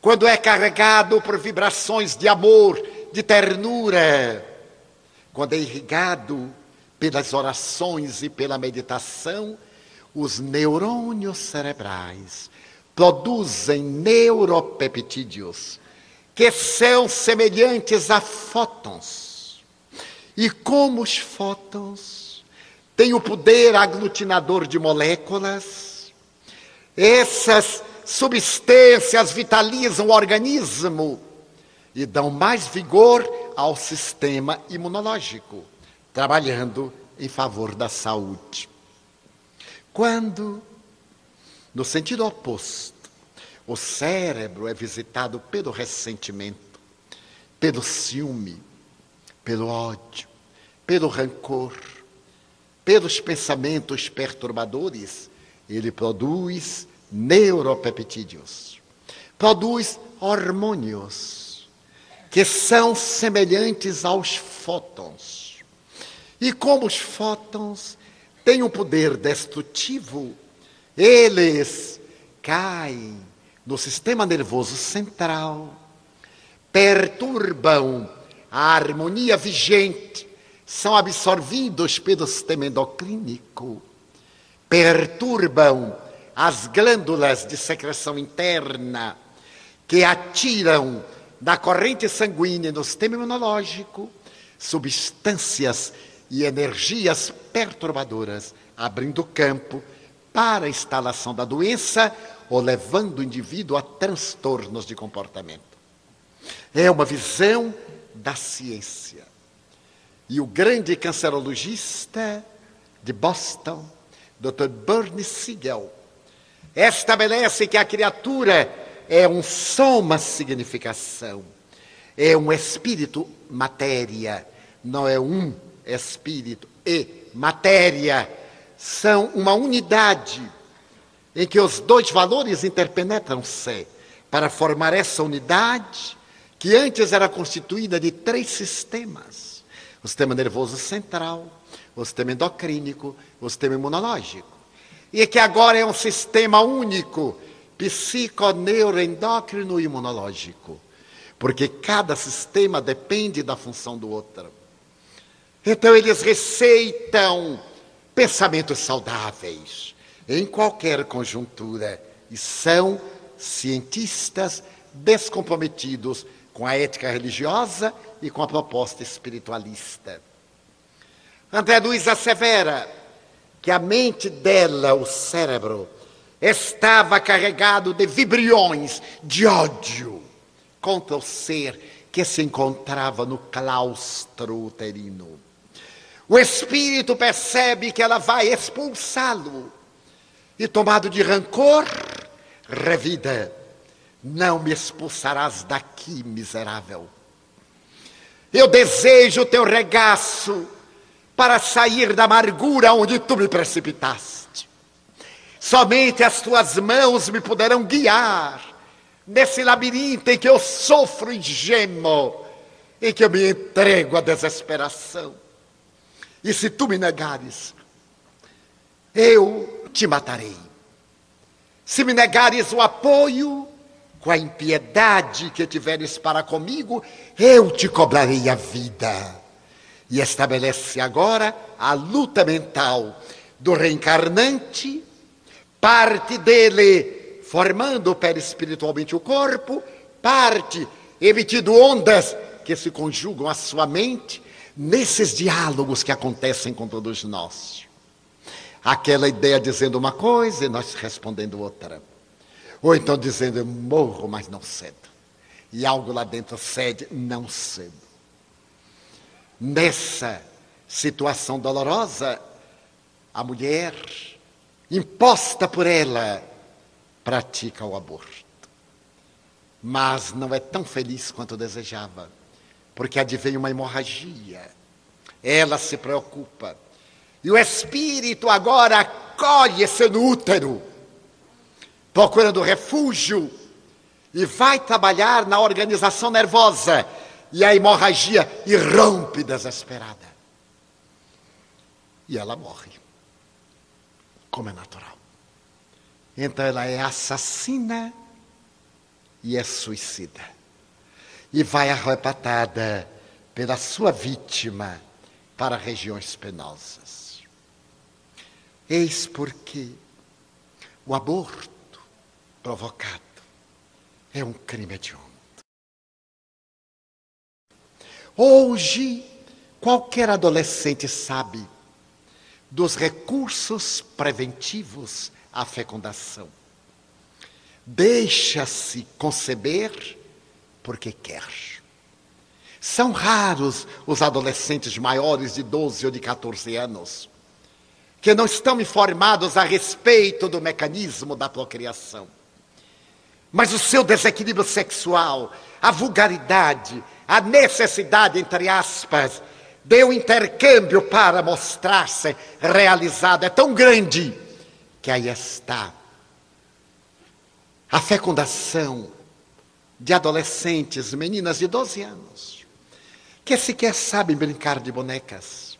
quando é carregado por vibrações de amor, de ternura, quando é irrigado pelas orações e pela meditação, os neurônios cerebrais produzem neuropeptídeos que são semelhantes a fótons. E como os fótons têm o poder aglutinador de moléculas, essas substâncias vitalizam o organismo e dão mais vigor ao sistema imunológico, trabalhando em favor da saúde. Quando, no sentido oposto, o cérebro é visitado pelo ressentimento, pelo ciúme, pelo ódio, pelo rancor, pelos pensamentos perturbadores, ele produz neuropeptídeos, produz hormônios que são semelhantes aos fótons. E como os fótons têm um poder destrutivo, eles caem no sistema nervoso central, perturbam a harmonia vigente, são absorvidos pelo sistema endocrínico, perturbam as glândulas de secreção interna que atiram da corrente sanguínea no sistema imunológico substâncias e energias perturbadoras, abrindo campo para a instalação da doença ou levando o indivíduo a transtornos de comportamento. É uma visão da ciência. E o grande cancerologista de Boston, Dr. Bernie Siegel, estabelece que a criatura é um soma significação, é um espírito matéria, não é um espírito e matéria, são uma unidade em que os dois valores interpenetram-se para formar essa unidade que antes era constituída de três sistemas: o sistema nervoso central, o sistema endocrínico, o sistema imunológico. E que agora é um sistema único, psiconeuroendócrino e imunológico, porque cada sistema depende da função do outro. Então eles receitam pensamentos saudáveis em qualquer conjuntura e são cientistas descomprometidos com a ética religiosa e com a proposta espiritualista. André Luiz assevera que a mente dela, o cérebro, estava carregado de vibriões de ódio contra o ser que se encontrava no claustro uterino. O espírito percebe que ela vai expulsá-lo e, tomado de rancor, revida: Não me expulsarás daqui, miserável. Eu desejo o teu regaço para sair da amargura onde tu me precipitaste. Somente as tuas mãos me poderão guiar nesse labirinto em que eu sofro e gemo, em que eu me entrego à desesperação. E se tu me negares, eu te matarei. Se me negares o apoio, com a impiedade que tiveres para comigo, eu te cobrarei a vida e estabelece agora a luta mental do reencarnante, parte dele formando perispiritualmente o corpo, parte emitindo ondas que se conjugam à sua mente nesses diálogos que acontecem com todos nós. Aquela ideia dizendo uma coisa e nós respondendo outra. Ou então dizendo, eu morro, mas não cedo. E algo lá dentro cede, não cedo. Nessa situação dolorosa, a mulher, imposta por ela, pratica o aborto. Mas não é tão feliz quanto desejava, porque advém uma hemorragia. Ela se preocupa. E o espírito agora acolhe esse útero, procurando refúgio, e vai trabalhar na organização nervosa e a hemorragia irrompe desesperada. E ela morre, como é natural. Então ela é assassina e é suicida. E vai arrebatada pela sua vítima para regiões penosas. Eis porque o aborto provocado é um crime hediondo. Hoje, qualquer adolescente sabe dos recursos preventivos à fecundação. Deixa-se conceber porque quer. São raros os adolescentes maiores de 12 ou de 14 anos que não estão informados a respeito do mecanismo da procriação. Mas o seu desequilíbrio sexual, a vulgaridade, a necessidade, entre aspas, de um intercâmbio para mostrar-se realizado é tão grande que aí está a fecundação de adolescentes, meninas de 12 anos, que sequer sabem brincar de bonecas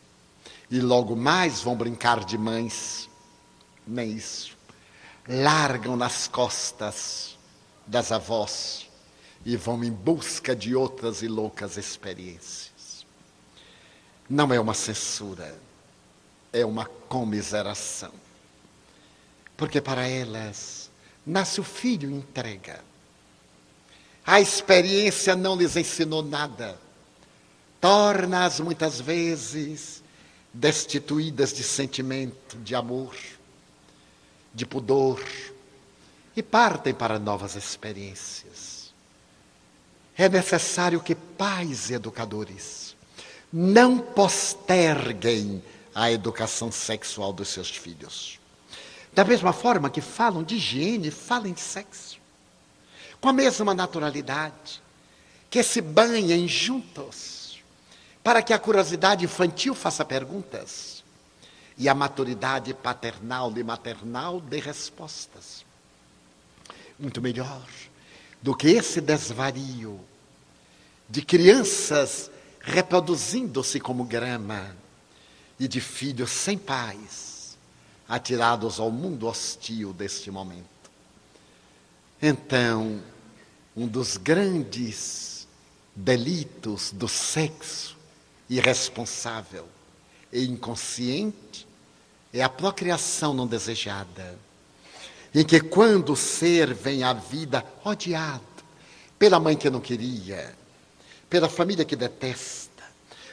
e logo mais vão brincar de mães, nem isso. Largam nas costas das avós e vão em busca de outras e loucas experiências. Não é uma censura, é uma comiseração. Porque para elas nasce o filho entrega. A experiência não lhes ensinou nada. Torna-as muitas vezes destituídas de sentimento, de amor, de pudor, e partem para novas experiências. É necessário que pais e educadores não posterguem a educação sexual dos seus filhos. Da mesma forma que falam de higiene, falem de sexo. Com a mesma naturalidade. Que se banhem juntos. Para que a curiosidade infantil faça perguntas. E a maturidade paternal e maternal dê respostas. Muito melhor do que esse desvario de crianças reproduzindo-se como grama e de filhos sem pais atirados ao mundo hostil deste momento. Então, um dos grandes delitos do sexo irresponsável e inconsciente é a procriação não desejada. Em que quando o ser vem à vida odiado pela mãe que não queria, pela família que detesta,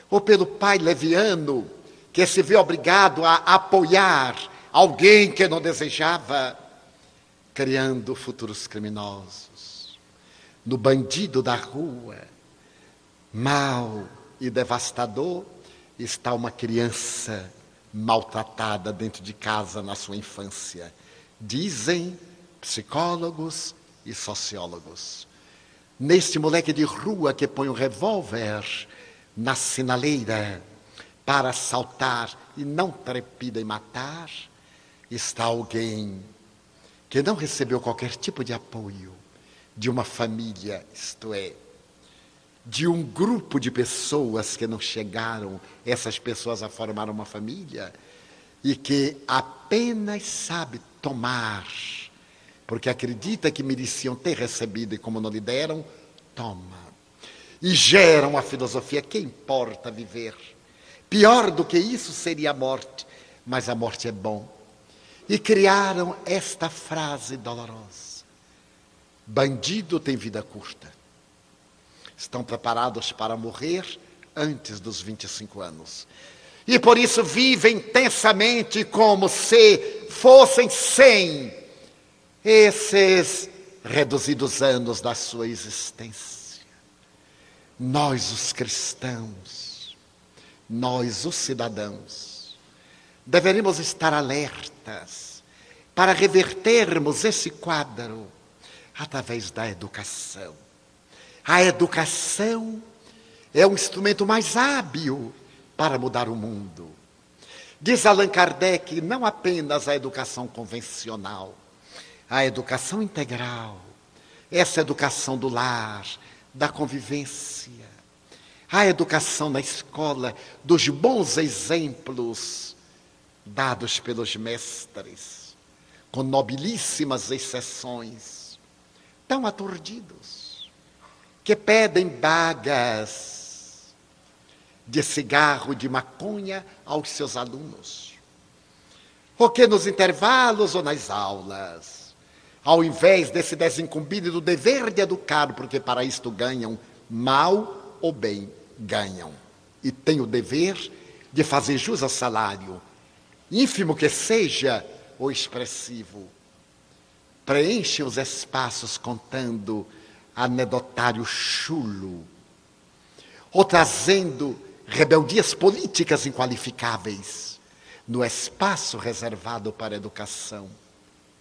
ou pelo pai leviano que se vê obrigado a apoiar alguém que não desejava, criando futuros criminosos. No bandido da rua, mau e devastador, está uma criança maltratada dentro de casa na sua infância. Dizem psicólogos e sociólogos. Neste moleque de rua que põe um revólver na sinaleira para assaltar e não trepida e matar, está alguém que não recebeu qualquer tipo de apoio de uma família, isto é, de um grupo de pessoas que não chegaram, essas pessoas a formar uma família, e que apenas sabe tomar, porque acredita que mereciam ter recebido e como não lhe deram, toma. E geram a filosofia, que importa viver? Pior do que isso seria a morte, mas a morte é bom e criaram esta frase dolorosa: bandido tem vida curta. Estão preparados para morrer antes dos 25 anos. E por isso vivem intensamente como se fossem 100 esses reduzidos anos da sua existência. Nós, os cristãos, nós, os cidadãos, deveríamos estar alertas para revertermos esse quadro através da educação. A educação é o instrumento mais hábil para mudar o mundo. Diz Allan Kardec, não apenas a educação convencional, a educação integral, essa educação do lar, da convivência, a educação na escola, dos bons exemplos dados pelos mestres, com nobilíssimas exceções, tão aturdidos, que pedem bagas de cigarro, de maconha aos seus alunos. Porque nos intervalos ou nas aulas, ao invés desse desincumbido do dever de educar, porque para isto ganham mal ou bem, ganham. E têm o dever de fazer jus ao salário, ínfimo que seja ou expressivo. Preenchem os espaços contando anedotário chulo, ou trazendo rebeldias políticas inqualificáveis no espaço reservado para a educação,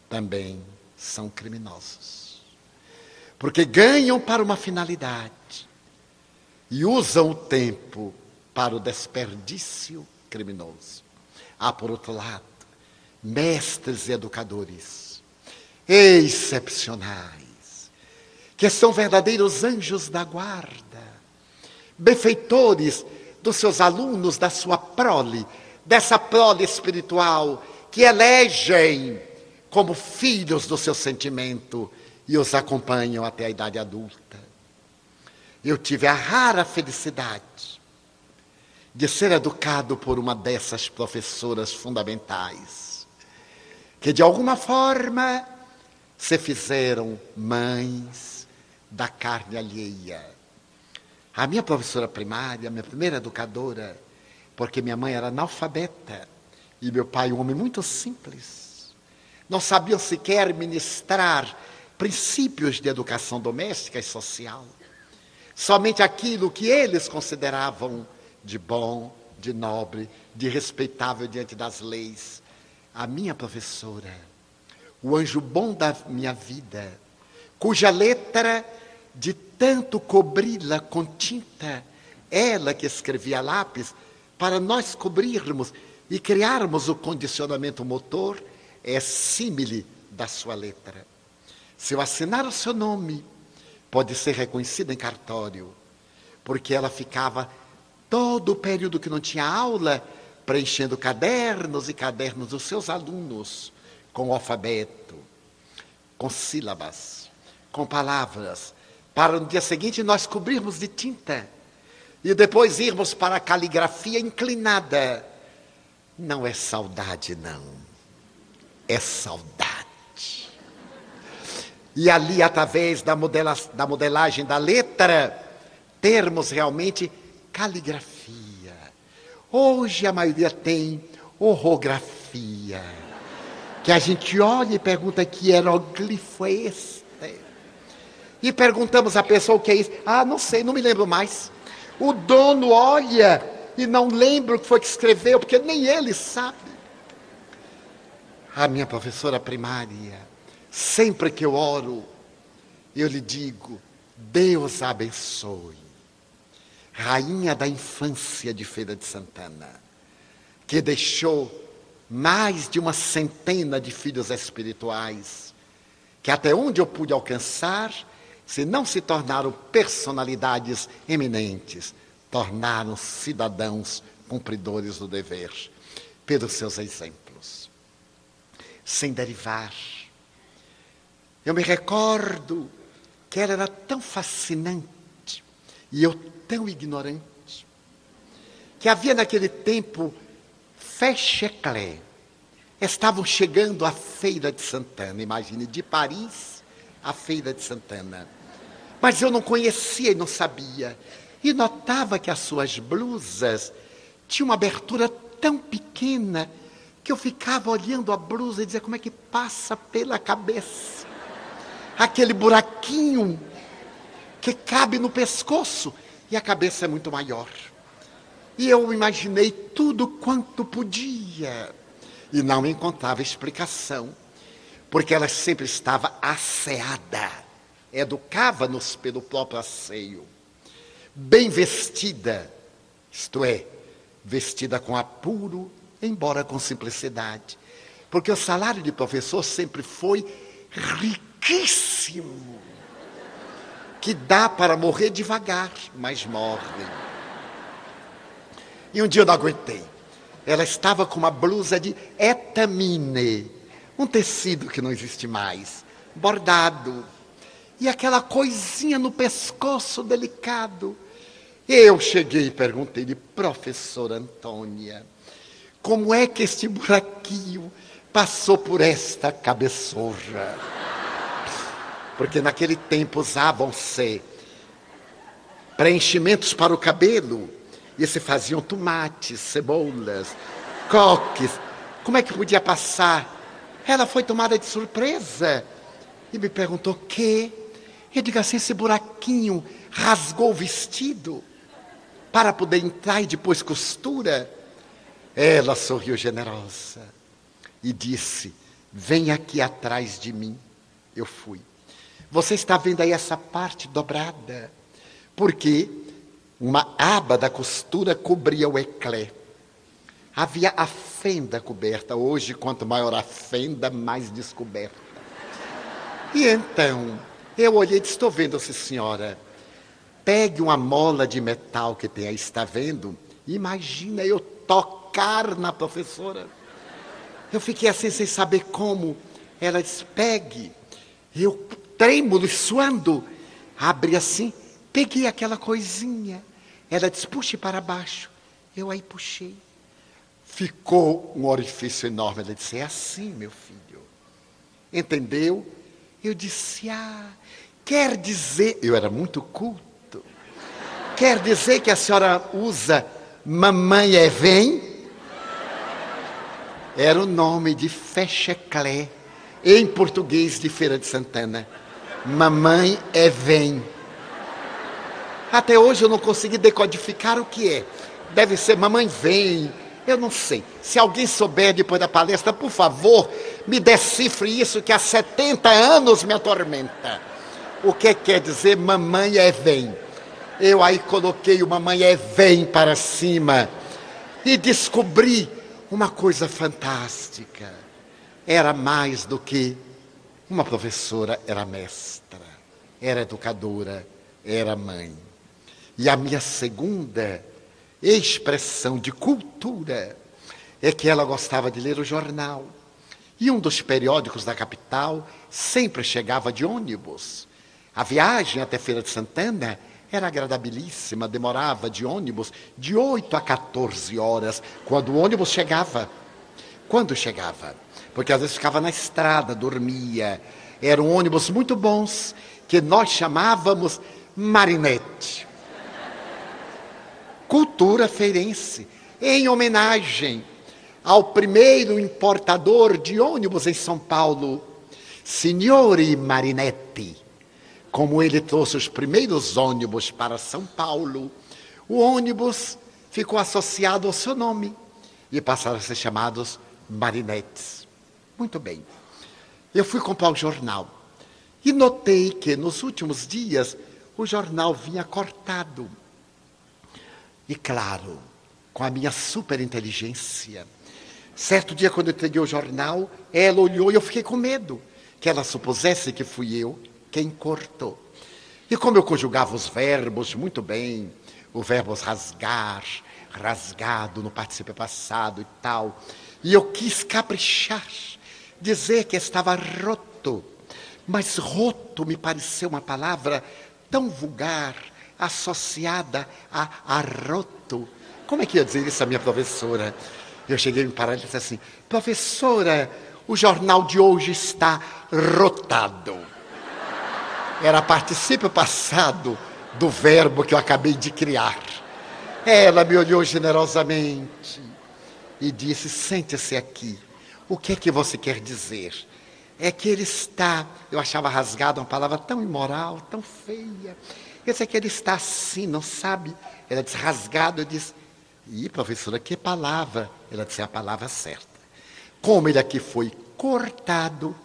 também são criminosos. Porque ganham para uma finalidade e usam o tempo para o desperdício criminoso. Há, por outro lado, mestres e educadores excepcionais, que são verdadeiros anjos da guarda, benfeitores dos seus alunos, da sua prole, dessa prole espiritual, que elegem como filhos do seu sentimento e os acompanham até a idade adulta. Eu tive a rara felicidade de ser educado por uma dessas professoras fundamentais, que de alguma forma se fizeram mães da carne alheia a minha professora primária, minha primeira educadora, porque minha mãe era analfabeta e meu pai um homem muito simples, não sabiam sequer ministrar princípios de educação doméstica e social. Somente aquilo que eles consideravam de bom, de nobre, de respeitável diante das leis. A minha professora, o anjo bom da minha vida, cuja letra de tanto cobri-la com tinta, ela que escrevia lápis, para nós cobrirmos e criarmos o condicionamento motor, é símile da sua letra. Se eu assinar o seu nome, pode ser reconhecida em cartório, porque ela ficava todo o período que não tinha aula preenchendo cadernos e cadernos dos seus alunos com alfabeto, com sílabas, com palavras, para no dia seguinte nós cobrirmos de tinta e depois irmos para a caligrafia inclinada. Não é saudade, não. É saudade. E ali, através da, modela da modelagem da letra, termos realmente caligrafia. Hoje a maioria tem orografia. Que a gente olha e pergunta que hieroglifo é esse? E perguntamos à pessoa o que é isso. Ah, não sei, não me lembro mais. O dono olha e não lembra o que foi que escreveu, porque nem ele sabe. A minha professora primária, sempre que eu oro, eu lhe digo: Deus abençoe. Rainha da infância de Feira de Santana, que deixou mais de uma centena de filhos espirituais, que até onde eu pude alcançar, se não se tornaram personalidades eminentes, tornaram cidadãos cumpridores do dever, pelos seus exemplos. Sem derivar. Eu me recordo que ela era tão fascinante e eu tão ignorante, que havia naquele tempo Fecheclé. Estavam chegando à Feira de Santana, imagine, de Paris à Feira de Santana. Mas eu não conhecia e não sabia. E notava que as suas blusas tinham uma abertura tão pequena que eu ficava olhando a blusa e dizia como é que passa pela cabeça. Aquele buraquinho que cabe no pescoço e a cabeça é muito maior. E eu imaginei tudo quanto podia e não encontrava explicação, porque ela sempre estava asseada educava-nos pelo próprio asseio. Bem vestida, isto é, vestida com apuro, embora com simplicidade. Porque o salário de professor sempre foi riquíssimo. Que dá para morrer devagar, mas morre. E um dia eu não aguentei. Ela estava com uma blusa de etamine, um tecido que não existe mais, bordado, e aquela coisinha no pescoço delicado. Eu cheguei e perguntei-lhe, professora Antônia, como é que este buraquinho passou por esta cabeçorra? Porque naquele tempo usavam-se preenchimentos para o cabelo e se faziam tomates, cebolas, coques. Como é que podia passar? Ela foi tomada de surpresa e me perguntou: que? Eu digo assim: esse buraquinho rasgou o vestido para poder entrar e depois costura. Ela sorriu generosa e disse: Vem aqui atrás de mim. Eu fui. Você está vendo aí essa parte dobrada? Porque uma aba da costura cobria o eclé. Havia a fenda coberta. Hoje, quanto maior a fenda, mais descoberta. E então, eu olhei e disse: Estou vendo, sim, senhora. Pegue uma mola de metal que tem aí, está vendo? Imagina eu tocar na professora. Eu fiquei assim sem saber como. Ela disse: pegue. Eu, trêmulo, suando, abri assim, peguei aquela coisinha. Ela disse: puxe para baixo. Eu aí puxei. Ficou um orifício enorme. Ela disse: é assim, meu filho. Entendeu? Eu disse: ah, quer dizer. Eu era muito culto. Quer dizer que a senhora usa mamãe é vem? Era o nome de Fecheclé, em português de Feira de Santana. Mamãe é vem. Até hoje eu não consegui decodificar o que é. Deve ser mamãe vem. Eu não sei. Se alguém souber depois da palestra, por favor, me decifre isso que há 70 anos me atormenta. O que quer dizer mamãe é vem? Eu aí coloquei uma manhã vem para cima e descobri uma coisa fantástica. Era mais do que uma professora, era mestra, era educadora, era mãe. E a minha segunda expressão de cultura é que ela gostava de ler o jornal. E um dos periódicos da capital sempre chegava de ônibus. A viagem até Feira de Santana era agradabilíssima, demorava de ônibus de 8 a 14 horas, quando o ônibus chegava. Quando chegava? Porque às vezes ficava na estrada, dormia. Eram ônibus muito bons, que nós chamávamos marinete. Cultura feirense, em homenagem ao primeiro importador de ônibus em São Paulo, Signore Marinetti como ele trouxe os primeiros ônibus para São Paulo, o ônibus ficou associado ao seu nome e passaram a ser chamados marinetes. Muito bem. Eu fui comprar o jornal e notei que nos últimos dias o jornal vinha cortado. E claro, com a minha superinteligência, certo dia quando eu entreguei o jornal, ela olhou e eu fiquei com medo que ela supusesse que fui eu quem cortou. E como eu conjugava os verbos muito bem, o verbo rasgar, rasgado no participio passado e tal, e eu quis caprichar, dizer que estava roto, mas roto me pareceu uma palavra tão vulgar, associada a arroto. Como é que ia dizer isso a minha professora? Eu cheguei em parar e disse assim: professora, o jornal de hoje está rotado era participio passado do verbo que eu acabei de criar. Ela me olhou generosamente e disse: Sente-se aqui. O que é que você quer dizer? É que ele está. Eu achava rasgado uma palavra tão imoral, tão feia. É que ele está assim, não sabe? Ela disse: rasgado. Eu disse: Ih, professora, que palavra? Ela disse: é a palavra certa. Como ele aqui foi cortado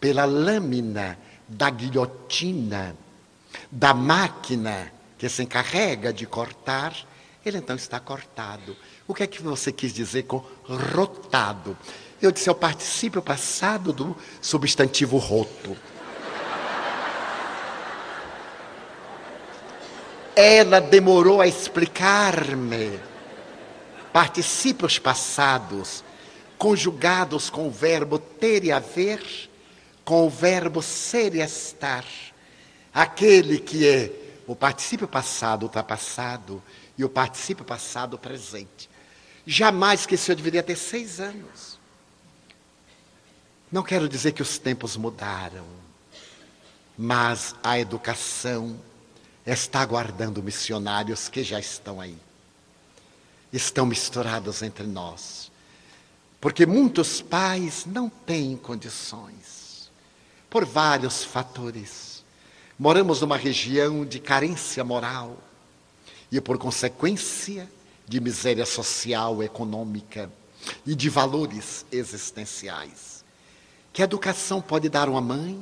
pela lâmina da guilhotina, da máquina que se encarrega de cortar, ele então está cortado. O que é que você quis dizer com rotado? Eu disse, é o particípio passado do substantivo roto. Ela demorou a explicar-me particípios passados, conjugados com o verbo ter e haver, com o verbo ser e estar, aquele que é o particípio passado ultrapassado e o particípio passado presente. Jamais esqueceu, deveria ter seis anos. Não quero dizer que os tempos mudaram, mas a educação está aguardando missionários que já estão aí. Estão misturados entre nós. Porque muitos pais não têm condições, por vários fatores. Moramos numa região de carência moral e, por consequência, de miséria social, econômica e de valores existenciais. Que educação pode dar uma mãe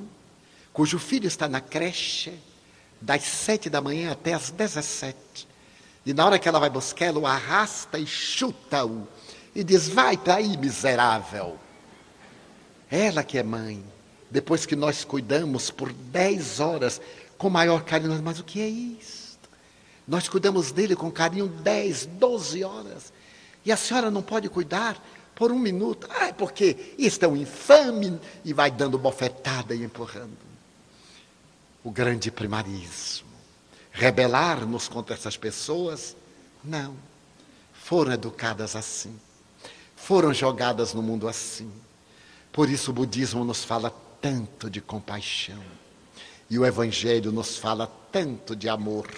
cujo filho está na creche das sete da manhã até as dezessete. E na hora que ela vai buscá-lo, arrasta e chuta-o. E diz: Vai para aí, miserável. Ela que é mãe, depois que nós cuidamos por dez horas com maior carinho, mas o que é isso? Nós cuidamos dele com carinho dez, doze horas. E a senhora não pode cuidar por um minuto. Ah, porque isto é um infame. E vai dando bofetada e empurrando o grande primarismo. Rebelar-nos contra essas pessoas? Não. Foram educadas assim. Foram jogadas no mundo assim. Por isso o budismo nos fala tanto de compaixão. E o evangelho nos fala tanto de amor.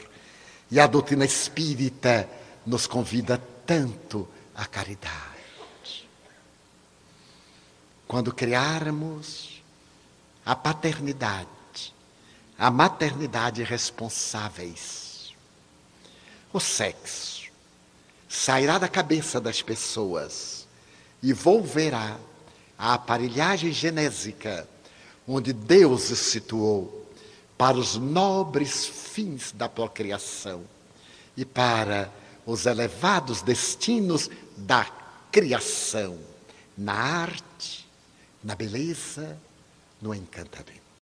E a doutrina espírita nos convida tanto à caridade. Quando criarmos a paternidade, a maternidade responsáveis. O sexo sairá da cabeça das pessoas e volverá à aparelhagem genésica onde Deus se situou para os nobres fins da procriação e para os elevados destinos da criação, na arte, na beleza, no encantamento.